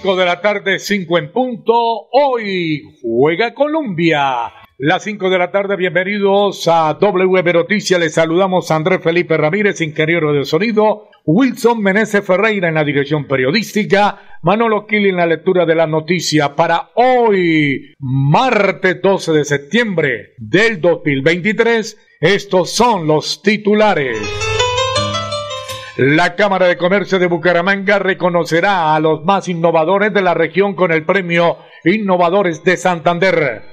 5 de la tarde, 5 en punto. Hoy juega Colombia. Las 5 de la tarde, bienvenidos a WB Noticias. Les saludamos a Andrés Felipe Ramírez, ingeniero de sonido, Wilson Meneses Ferreira en la dirección periodística, Manolo Kili en la lectura de la noticia para hoy, martes 12 de septiembre del 2023. Estos son los titulares. La Cámara de Comercio de Bucaramanga reconocerá a los más innovadores de la región con el premio Innovadores de Santander.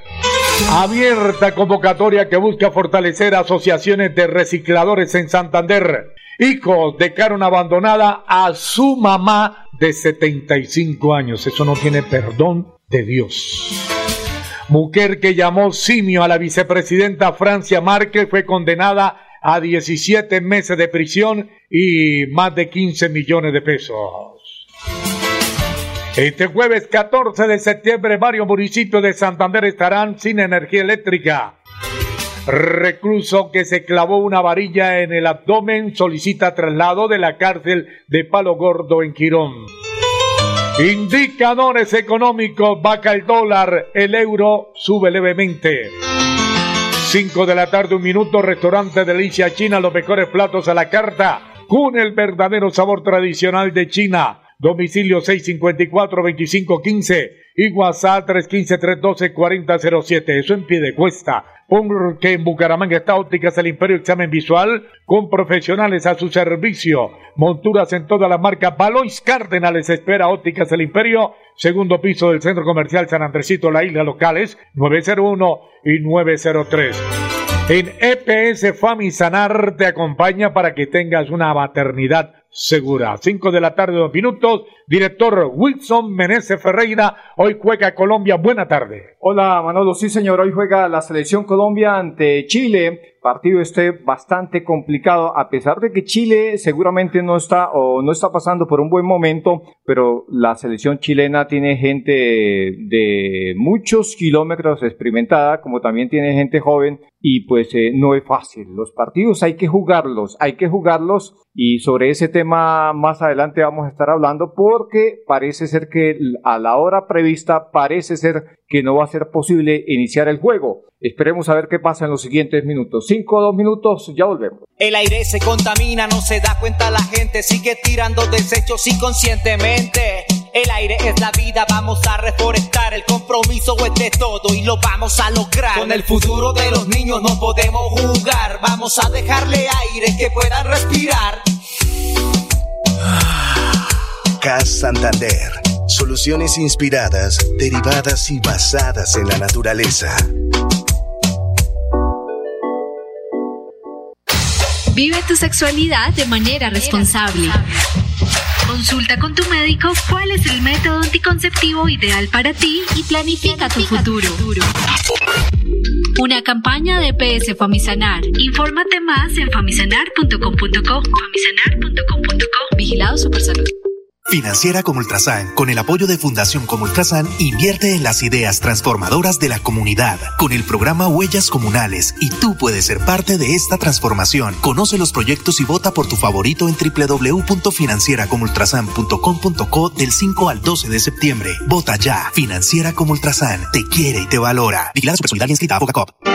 Abierta convocatoria que busca fortalecer asociaciones de recicladores en Santander. Hijos dejaron abandonada a su mamá de 75 años. Eso no tiene perdón de Dios. Mujer que llamó simio a la vicepresidenta Francia Márquez fue condenada a 17 meses de prisión y más de 15 millones de pesos. Este jueves 14 de septiembre varios municipios de Santander estarán sin energía eléctrica. Recluso que se clavó una varilla en el abdomen solicita traslado de la cárcel de Palo Gordo en Quirón. Indicadores económicos, baja el dólar, el euro sube levemente. 5 de la tarde, un minuto, restaurante Delicia China, los mejores platos a la carta, con el verdadero sabor tradicional de China. Domicilio 654-2515 y WhatsApp 315-312-4007. Eso en pie de cuesta. Porque en Bucaramanga está Ópticas el Imperio Examen Visual con profesionales a su servicio. Monturas en todas las marcas. Balois Cárdenales espera Ópticas el Imperio. Segundo piso del Centro Comercial San Andresito, la isla locales 901 y 903. En EPS Famisanar te acompaña para que tengas una maternidad segura. 5 de la tarde, dos minutos. Director Wilson Meneses Ferreira. Hoy juega Colombia. Buena tarde. Hola Manolo, sí señor. Hoy juega la selección Colombia ante Chile. Partido este bastante complicado, a pesar de que Chile seguramente no está o no está pasando por un buen momento, pero la selección chilena tiene gente de muchos kilómetros experimentada, como también tiene gente joven y pues eh, no es fácil. Los partidos hay que jugarlos, hay que jugarlos y sobre ese tema más adelante vamos a estar hablando porque parece ser que a la hora prevista parece ser que no va a ser posible iniciar el juego. Esperemos a ver qué pasa en los siguientes minutos. Cinco o dos minutos, ya volvemos. El aire se contamina, no se da cuenta la gente, sigue tirando desechos inconscientemente. El aire es la vida, vamos a reforestar. El compromiso es de todo y lo vamos a lograr. Con el futuro de los niños no podemos jugar. Vamos a dejarle aire que puedan respirar. CAS Santander. Soluciones inspiradas, derivadas y basadas en la naturaleza. Vive tu sexualidad de manera responsable. Consulta con tu médico cuál es el método anticonceptivo ideal para ti y planifica tu futuro. Una campaña de PS Famisanar. Infórmate más en famisanar.com.co. Famisanar.com.co. Vigilado Supersalud. Financiera como Ultrasan, con el apoyo de Fundación como Ultrasan, invierte en las ideas transformadoras de la comunidad con el programa Huellas Comunales y tú puedes ser parte de esta transformación. Conoce los proyectos y vota por tu favorito en www.financieracomultrasan.com.co del 5 al 12 de septiembre. Vota ya. Financiera como Ultrasan, te quiere y te valora. Vigilada inscrita a.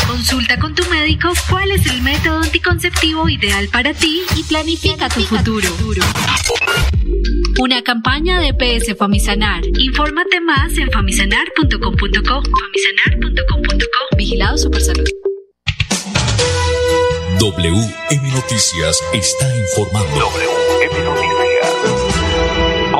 Consulta con tu médico cuál es el método anticonceptivo ideal para ti y planifica tu futuro. Una campaña de PS Famisanar. Infórmate más en famisanar.com.co. Famisanar.com.co. Vigilado Supersalud. WM Noticias está informando.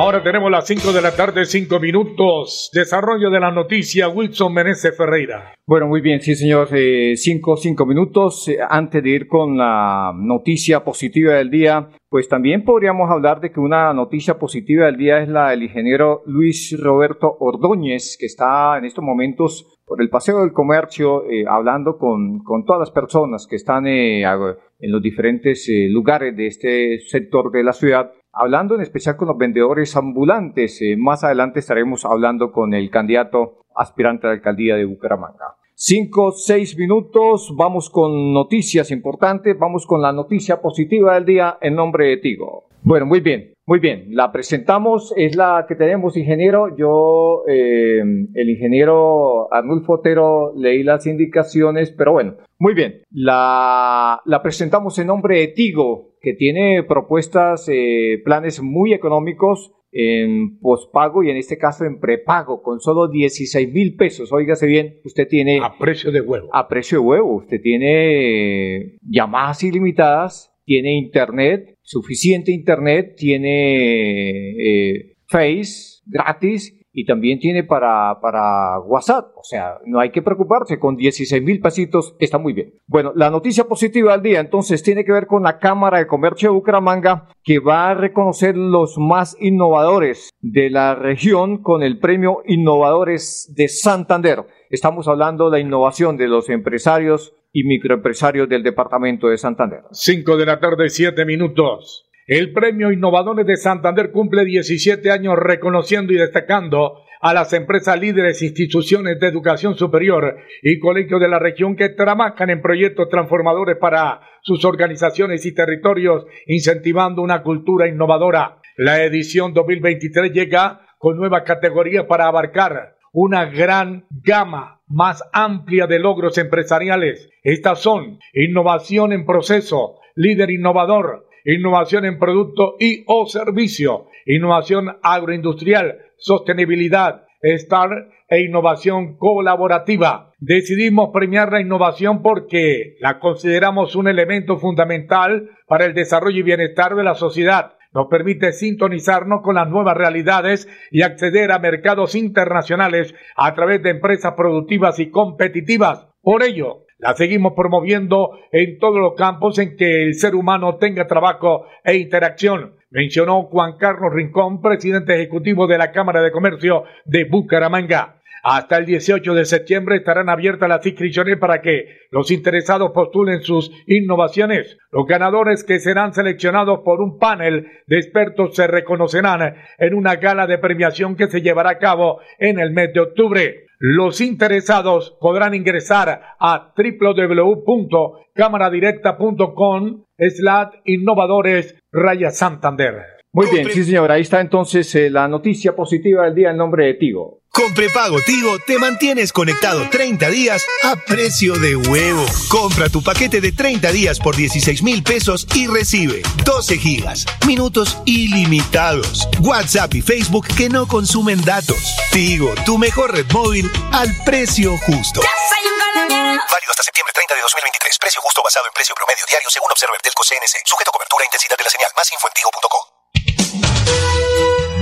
Ahora tenemos las 5 de la tarde, 5 minutos. Desarrollo de la noticia, Wilson Menezes Ferreira. Bueno, muy bien, sí, señor. 5 eh, cinco, cinco minutos. Eh, antes de ir con la noticia positiva del día, pues también podríamos hablar de que una noticia positiva del día es la del ingeniero Luis Roberto Ordóñez, que está en estos momentos por el Paseo del Comercio, eh, hablando con, con, todas las personas que están eh, en los diferentes lugares de este sector de la ciudad, hablando en especial con los vendedores ambulantes. más adelante estaremos hablando con el candidato aspirante a la alcaldía de Bucaramanga. Cinco, seis minutos, vamos con noticias importantes, vamos con la noticia positiva del día en nombre de Tigo. Bueno, muy bien. Muy bien, la presentamos, es la que tenemos, ingeniero. Yo, eh, el ingeniero Arnulfo Otero, leí las indicaciones, pero bueno, muy bien. La, la presentamos en nombre de Tigo, que tiene propuestas, eh, planes muy económicos en pospago y en este caso en prepago, con solo 16 mil pesos. Óigase bien, usted tiene... A precio de huevo. A precio de huevo. Usted tiene llamadas ilimitadas tiene internet, suficiente internet, tiene eh, Face gratis y también tiene para, para WhatsApp. O sea, no hay que preocuparse, con 16 mil pesitos está muy bien. Bueno, la noticia positiva del día entonces tiene que ver con la Cámara de Comercio de Bucaramanga que va a reconocer los más innovadores de la región con el premio Innovadores de Santander. Estamos hablando de la innovación de los empresarios y microempresarios del departamento de Santander. 5 de la tarde, 7 minutos. El Premio Innovadores de Santander cumple 17 años reconociendo y destacando a las empresas líderes, instituciones de educación superior y colegios de la región que trabajan en proyectos transformadores para sus organizaciones y territorios, incentivando una cultura innovadora. La edición 2023 llega con nueva categoría para abarcar una gran gama más amplia de logros empresariales. Estas son innovación en proceso, líder innovador, innovación en producto y o servicio, innovación agroindustrial, sostenibilidad, estar e innovación colaborativa. Decidimos premiar la innovación porque la consideramos un elemento fundamental para el desarrollo y bienestar de la sociedad nos permite sintonizarnos con las nuevas realidades y acceder a mercados internacionales a través de empresas productivas y competitivas. Por ello, la seguimos promoviendo en todos los campos en que el ser humano tenga trabajo e interacción, mencionó Juan Carlos Rincón, presidente ejecutivo de la Cámara de Comercio de Bucaramanga. Hasta el 18 de septiembre estarán abiertas las inscripciones para que los interesados postulen sus innovaciones. Los ganadores que serán seleccionados por un panel de expertos se reconocerán en una gala de premiación que se llevará a cabo en el mes de octubre. Los interesados podrán ingresar a www.cámaradirecta.com slash innovadores Raya Santander. Muy bien, sí señor, ahí está entonces eh, la noticia positiva del día en nombre de Tigo. Con prepago Tigo te mantienes conectado 30 días a precio de huevo. Compra tu paquete de 30 días por 16 mil pesos y recibe 12 gigas, minutos ilimitados, WhatsApp y Facebook que no consumen datos. Tigo, tu mejor red móvil al precio justo. Válido hasta septiembre 30 de 2023. Precio justo basado en precio promedio diario según Observer Telco CNC. Sujeto a cobertura e intensidad de la señal. Más info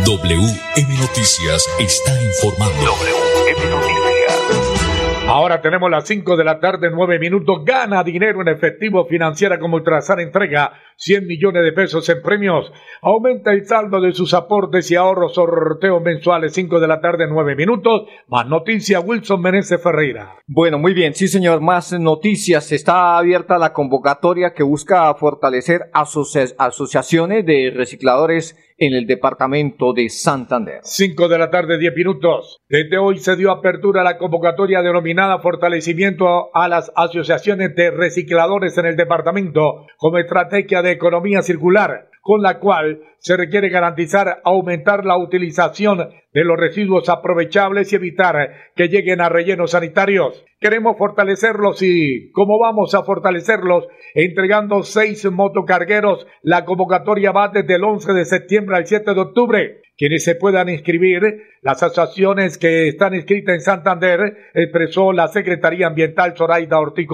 WM Noticias está informando. WM Noticias. Ahora tenemos las 5 de la tarde, 9 minutos. Gana dinero en efectivo financiera como Ultrasan entrega 100 millones de pesos en premios. Aumenta el saldo de sus aportes y ahorros. Sorteo mensuales 5 de la tarde, 9 minutos. Más noticia, Wilson Meneses Ferreira. Bueno, muy bien, sí señor, más noticias. Está abierta la convocatoria que busca fortalecer asociaciones de recicladores en el departamento de Santander. 5 de la tarde, 10 minutos. Desde hoy se dio apertura a la convocatoria denominada Fortalecimiento a las Asociaciones de Recicladores en el departamento como estrategia de economía circular con la cual se requiere garantizar aumentar la utilización de los residuos aprovechables y evitar que lleguen a rellenos sanitarios. Queremos fortalecerlos y ¿cómo vamos a fortalecerlos? Entregando seis motocargueros. La convocatoria va desde el 11 de septiembre al 7 de octubre quienes se puedan inscribir. Las asociaciones que están inscritas en Santander, expresó la Secretaría Ambiental Zoraida Ortiz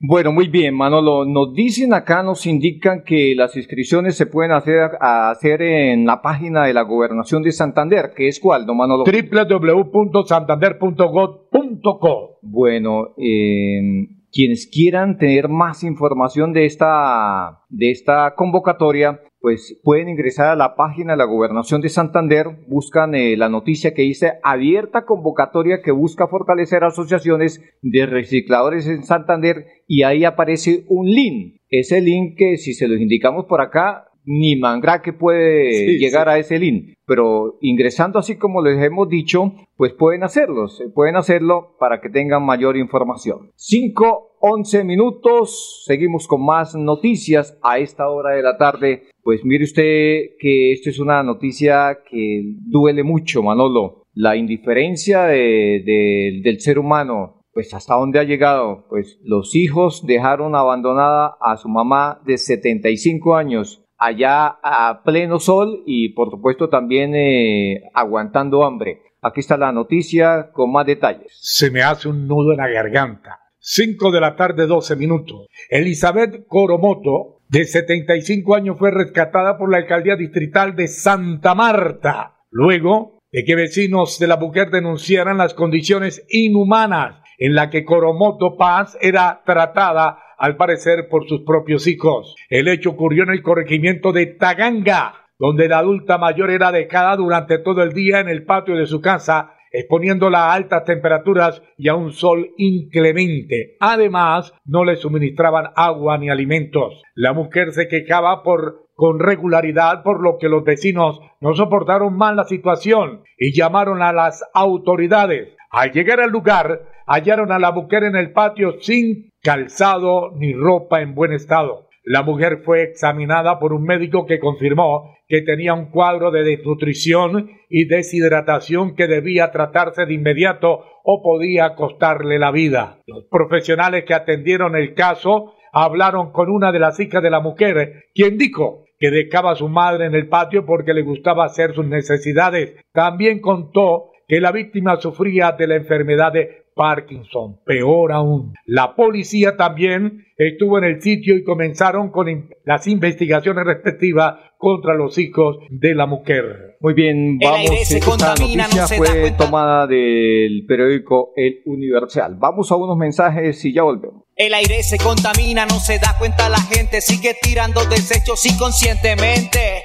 Bueno, muy bien, Manolo. Nos dicen acá, nos indican que las inscripciones se pueden hacer, hacer en la página de la Gobernación de Santander, que es cuál, don Manolo? www.santander.gov.co. Bueno, eh, quienes quieran tener más información de esta, de esta convocatoria, pues pueden ingresar a la página de la Gobernación de Santander, buscan eh, la noticia que dice abierta convocatoria que busca fortalecer asociaciones de recicladores en Santander y ahí aparece un link. Ese link que si se los indicamos por acá, ni mangra que puede llegar a ese link, pero ingresando así como les hemos dicho, pues pueden hacerlo, pueden hacerlo para que tengan mayor información. 5, 11 minutos, seguimos con más noticias a esta hora de la tarde. Pues mire usted que esto es una noticia que duele mucho, Manolo. La indiferencia del ser humano, pues hasta dónde ha llegado. Pues los hijos dejaron abandonada a su mamá de 75 años allá a pleno sol y por supuesto también eh, aguantando hambre. Aquí está la noticia con más detalles. Se me hace un nudo en la garganta. 5 de la tarde, 12 minutos. Elizabeth Coromoto, de 75 años, fue rescatada por la alcaldía distrital de Santa Marta. Luego de que vecinos de la mujer denunciaran las condiciones inhumanas en las que Coromoto Paz era tratada al parecer por sus propios hijos. El hecho ocurrió en el corregimiento de Taganga, donde la adulta mayor era dejada durante todo el día en el patio de su casa, exponiéndola a altas temperaturas y a un sol inclemente. Además, no le suministraban agua ni alimentos. La mujer se quejaba por con regularidad, por lo que los vecinos no soportaron más la situación y llamaron a las autoridades. Al llegar al lugar, hallaron a la mujer en el patio sin calzado ni ropa en buen estado. La mujer fue examinada por un médico que confirmó que tenía un cuadro de desnutrición y deshidratación que debía tratarse de inmediato o podía costarle la vida. Los profesionales que atendieron el caso hablaron con una de las hijas de la mujer, quien dijo que dejaba a su madre en el patio porque le gustaba hacer sus necesidades. También contó que la víctima sufría de la enfermedad de Parkinson. Peor aún, la policía también estuvo en el sitio y comenzaron con las investigaciones respectivas contra los hijos de la mujer. Muy bien, vamos. Esta noticia fue tomada del periódico El Universal. Vamos a unos mensajes y ya volvemos. El aire se contamina, no se da cuenta la gente, sigue tirando desechos inconscientemente.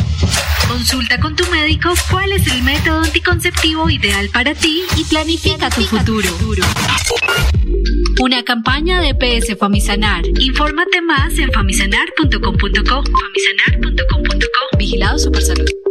Consulta con tu médico cuál es el método anticonceptivo ideal para ti y planifica tu futuro. Una campaña de PS Famisanar. Infórmate más en famisanar.com.co. Famisanar.com.co. Vigilado Supersalud.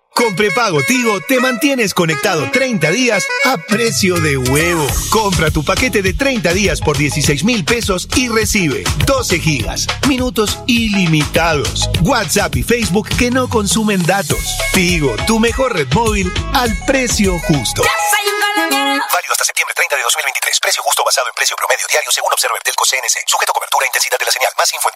Con prepago Tigo te mantienes conectado 30 días a precio de huevo. Compra tu paquete de 30 días por 16 mil pesos y recibe 12 gigas, minutos ilimitados, WhatsApp y Facebook que no consumen datos. Tigo, tu mejor red móvil al precio justo. Válido hasta septiembre 30 de 2023. Precio justo basado en precio promedio diario según Observer Telco CNC. Sujeto cobertura e intensidad de la señal. Más info en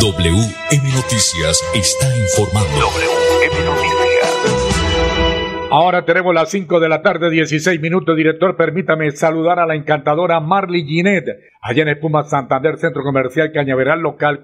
WM Noticias está informando. WM Noticias. Ahora tenemos las 5 de la tarde, 16 minutos. Director, permítame saludar a la encantadora Marley Ginet, allá en Espuma Santander, Centro Comercial Cañaveral, local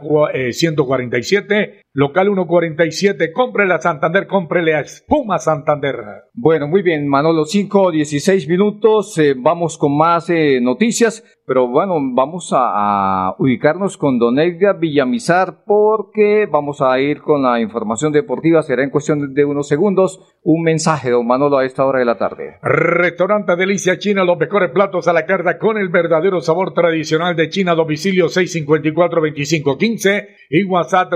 147, local 147. Cómprele a Santander, cómprele a Espuma Santander. Bueno, muy bien, Manolo, 5, 16 minutos. Eh, vamos con más eh, noticias. Pero bueno, vamos a, a, ubicarnos con Don Edgar Villamizar porque vamos a ir con la información deportiva. Será en cuestión de unos segundos. Un mensaje, don Manolo, a esta hora de la tarde. Restaurante Delicia China, los mejores platos a la carta con el verdadero sabor tradicional de China. Domicilio 654-2515 y WhatsApp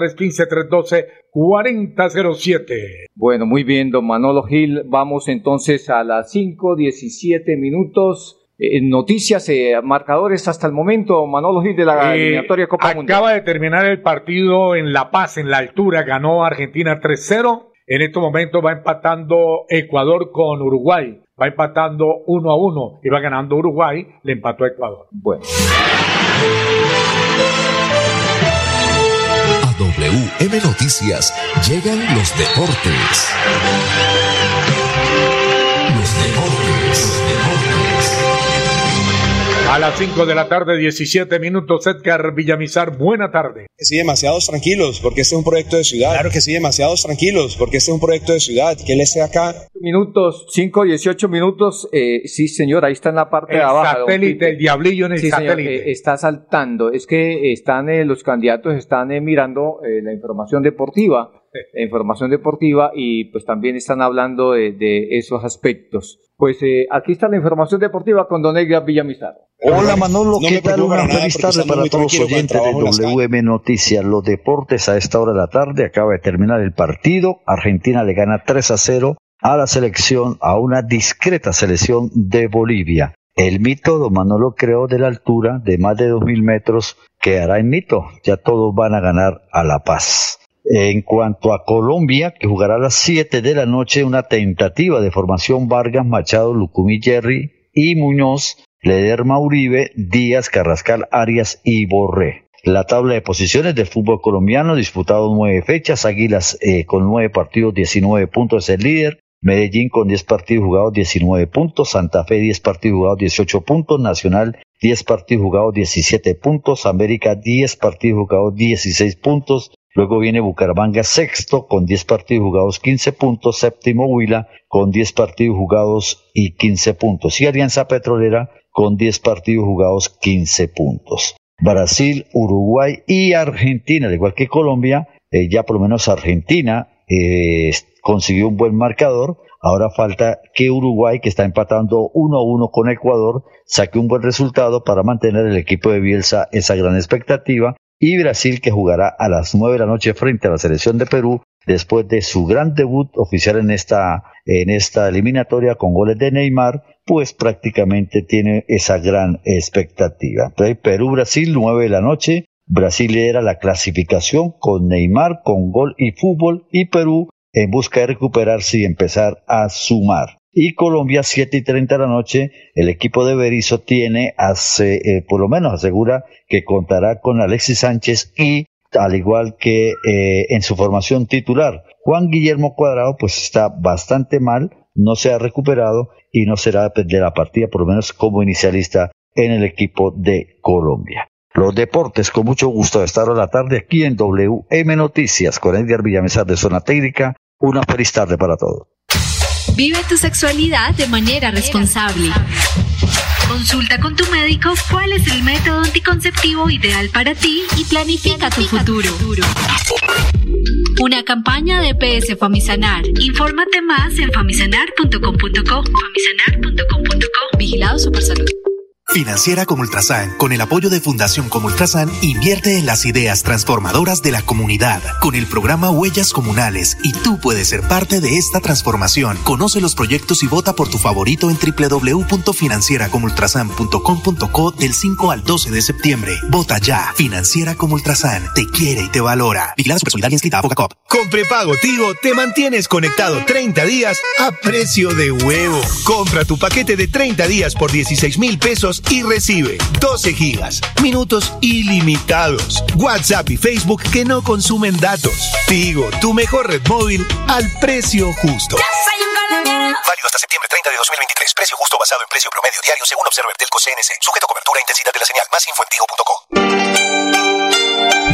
315-312-4007. Bueno, muy bien, don Manolo Gil. Vamos entonces a las 5, 17 minutos. Eh, noticias, eh, marcadores hasta el momento, Manolo Gil de la Eh, eliminatoria Copa acaba Mundial. de terminar el partido en La Paz, en la altura, ganó Argentina 3-0. En este momento va empatando Ecuador con Uruguay. Va empatando 1 a 1 y va ganando Uruguay, le empató a Ecuador. Bueno. WM Noticias llegan los deportes. Los deportes. A las 5 de la tarde, 17 minutos, Edgar Villamizar, buena tarde. que sí, demasiados tranquilos, porque este es un proyecto de ciudad. Claro que sí, demasiados tranquilos, porque este es un proyecto de ciudad. Que él esté acá. Minutos, 5, 18 minutos. Eh, sí, señor, ahí está en la parte El de abajo. satélite, el diablillo en el Sí, señor, satélite. eh, está saltando. Es que están eh, los candidatos están eh, mirando eh, la información deportiva, la información deportiva y pues también están hablando de, de esos aspectos. Pues eh, aquí está la información deportiva con Don Edgar Villamizar. Hola Manolo, No ¿qué tal? Una feliz tarde para todos los oyentes de WM Noticias. Los deportes a esta hora de la tarde acaba de terminar el partido. Argentina le gana 3 a 0 a la selección, a una discreta selección de Bolivia. El mito don Manolo creó de la altura de más de 2.000 metros quedará en mito. Ya todos van a ganar a La Paz. En cuanto a Colombia, que jugará a las 7 de la noche, una tentativa de formación Vargas, Machado, Lucumí, Jerry y Muñoz, Lederma Uribe, Díaz, Carrascal, Arias y Borré. La tabla de posiciones del fútbol colombiano, disputado nueve fechas, Águilas eh, con nueve partidos, 19 puntos es el líder, Medellín con 10 partidos jugados, 19 puntos, Santa Fe 10 partidos jugados, 18 puntos, Nacional 10 partidos jugados, 17 puntos, América 10 partidos jugados, 16 puntos, Luego viene Bucaramanga sexto con 10 partidos jugados, 15 puntos. Séptimo Huila con 10 partidos jugados y 15 puntos. Y Alianza Petrolera con 10 partidos jugados, 15 puntos. Brasil, Uruguay y Argentina, al igual que Colombia, eh, ya por lo menos Argentina eh, consiguió un buen marcador. Ahora falta que Uruguay, que está empatando 1 a 1 con Ecuador, saque un buen resultado para mantener el equipo de Bielsa esa gran expectativa y Brasil que jugará a las 9 de la noche frente a la selección de Perú después de su gran debut oficial en esta, en esta eliminatoria con goles de Neymar, pues prácticamente tiene esa gran expectativa. Perú-Brasil, 9 de la noche, Brasil era la clasificación con Neymar, con gol y fútbol, y Perú en busca de recuperarse y empezar a sumar. Y Colombia, 7 y 30 de la noche, el equipo de Berizzo tiene, hace, eh, por lo menos asegura que contará con Alexis Sánchez y, al igual que eh, en su formación titular, Juan Guillermo Cuadrado, pues está bastante mal, no se ha recuperado y no será de la partida, por lo menos como inicialista en el equipo de Colombia. Los deportes, con mucho gusto de estar a la tarde aquí en WM Noticias con Edgar Villamesar de Zona Técnica. Una feliz tarde para todos. Vive tu sexualidad de manera responsable. Consulta con tu médico cuál es el método anticonceptivo ideal para ti y planifica tu futuro. Una campaña de PS Famisanar. Infórmate más en famisanar.com.co. Famisanar.com.co. Vigilado Supersalud. Financiera como Ultrasan, con el apoyo de Fundación como Ultrasan, invierte en las ideas transformadoras de la comunidad con el programa Huellas Comunales y tú puedes ser parte de esta transformación. Conoce los proyectos y vota por tu favorito en www.financieracomultrasan.com.co del 5 al 12 de septiembre. Vota ya. Financiera como Ultrasan te quiere y te valora. Vigilada Supersolidaria inscrita a. Con prepago Tigo te mantienes conectado 30 días a precio de huevo. Compra tu paquete de 30 días por 16 mil pesos y recibe 12 gigas, minutos ilimitados, WhatsApp y Facebook que no consumen datos. Tigo, tu mejor red móvil al precio justo. Válido hasta septiembre 30 de 2023. Precio justo basado en precio promedio diario según Observer Telco CNC. Sujeto a cobertura e intensidad de la señal. Más info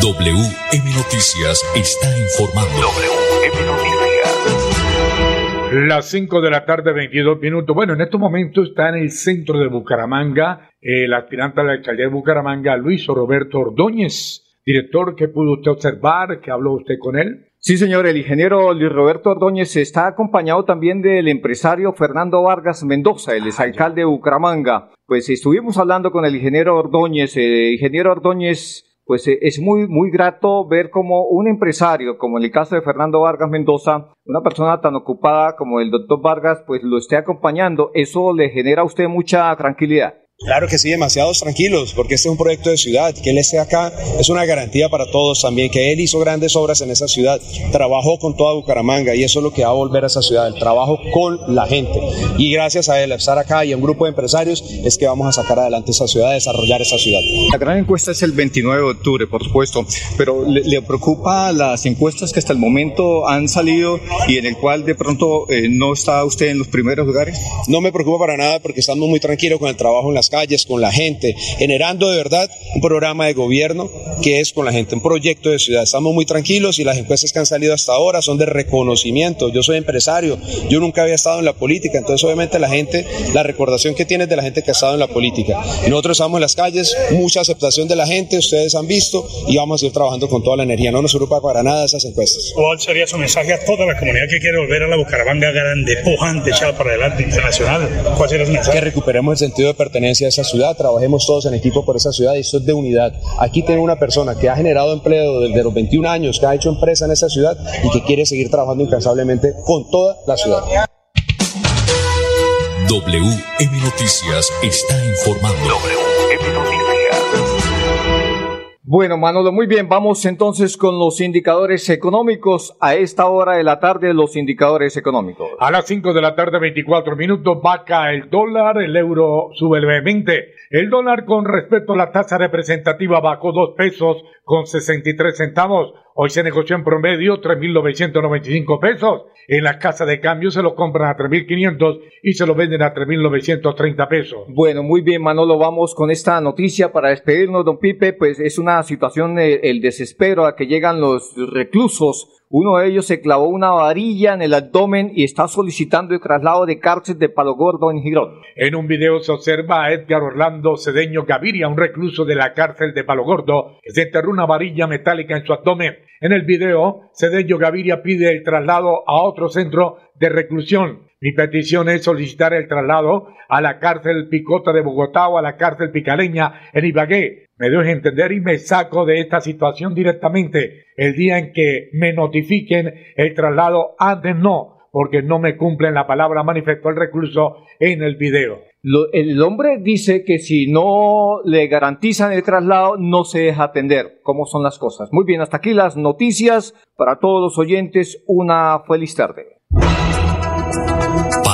WM Noticias está informando. WM Noticias. Las 5 de la tarde, 22 minutos. Bueno, en estos momentos está en el centro de Bucaramanga el aspirante a la alcaldía de Bucaramanga, Luis Roberto Ordóñez. Director, ¿qué pudo usted observar? ¿Qué habló usted con él? Sí, señor, el ingeniero Luis Roberto Ordóñez está acompañado también del empresario Fernando Vargas Mendoza, el exalcalde de Bucaramanga. Pues estuvimos hablando con el ingeniero Ordóñez. Eh, ingeniero Ordóñez, pues eh, es muy, muy grato ver como un empresario, como en el caso de Fernando Vargas Mendoza, una persona tan ocupada como el doctor Vargas, pues lo esté acompañando. Eso le genera a usted mucha tranquilidad. Claro que sí, demasiados tranquilos, porque este es un proyecto de ciudad. Que él esté acá es una garantía para todos también, que él hizo grandes obras en esa ciudad, trabajó con toda Bucaramanga y eso es lo que va a volver a esa ciudad, el trabajo con la gente. Y gracias a él, a estar acá y a un grupo de empresarios, es que vamos a sacar adelante esa ciudad, desarrollar esa ciudad. La gran encuesta es el 29 de octubre, por supuesto, pero ¿le, le preocupa las encuestas que hasta el momento han salido y en el cual de pronto eh, no está usted en los primeros lugares? No me preocupa para nada porque estamos muy tranquilos con el trabajo en las calles, con la gente, generando de verdad un programa de gobierno que es con la gente, un proyecto de ciudad. Estamos muy tranquilos y las encuestas que han salido hasta ahora son de reconocimiento. Yo soy empresario, yo nunca había estado en la política, entonces obviamente la gente, la recordación que tiene es de la gente que ha estado en la política. Nosotros estamos en las calles, mucha aceptación de la gente, ustedes han visto y vamos a ir trabajando con toda la energía. No nos preocupa para nada esas encuestas. ¿Cuál sería su mensaje a toda la comunidad que quiere volver a la Bucaramanga grande, pujante, echada para adelante, internacional? ¿Cuál sería su mensaje? Que recuperemos el sentido de pertenencia a esa ciudad trabajemos todos en equipo por esa ciudad y esto es de unidad. Aquí tengo una persona que ha generado empleo desde los 21 años, que ha hecho empresa en esa ciudad y que quiere seguir trabajando incansablemente con toda la ciudad. WM Noticias está informando. WM Noticias. Bueno, Manolo, muy bien. Vamos entonces con los indicadores económicos. A esta hora de la tarde, los indicadores económicos. A las 5 de la tarde, 24 minutos, vaca el dólar, el euro sube levemente. El dólar con respecto a la tasa representativa bajó 2 pesos con 63 centavos. Hoy se negoció en promedio 3.995 pesos. En la casa de cambio se lo compran a 3.500 y se lo venden a 3.930 pesos. Bueno, muy bien, Manolo. Vamos con esta noticia para despedirnos, don Pipe. Pues es una situación, eh, el desespero a que llegan los reclusos Uno de ellos se clavó una varilla en el abdomen y está solicitando el traslado de cárcel de Palo Gordo en Girón. En un video se observa a Edgar Orlando Cedeño Gaviria, un recluso de la cárcel de Palo Gordo, que se enterró una varilla metálica en su abdomen. En el video, Cedeño Gaviria pide el traslado a otro centro de reclusión. Mi petición es solicitar el traslado a la cárcel Picota de Bogotá o a la cárcel Picaleña en Ibagué. Me dejo entender y me saco de esta situación directamente. El día en que me notifiquen el traslado, antes no, porque no me cumplen la palabra, manifestó el recluso en el video. el hombre dice que si no le garantizan el traslado, no se deja atender. ¿Cómo son las cosas? Muy bien, hasta aquí las noticias. Para todos los oyentes, una feliz tarde.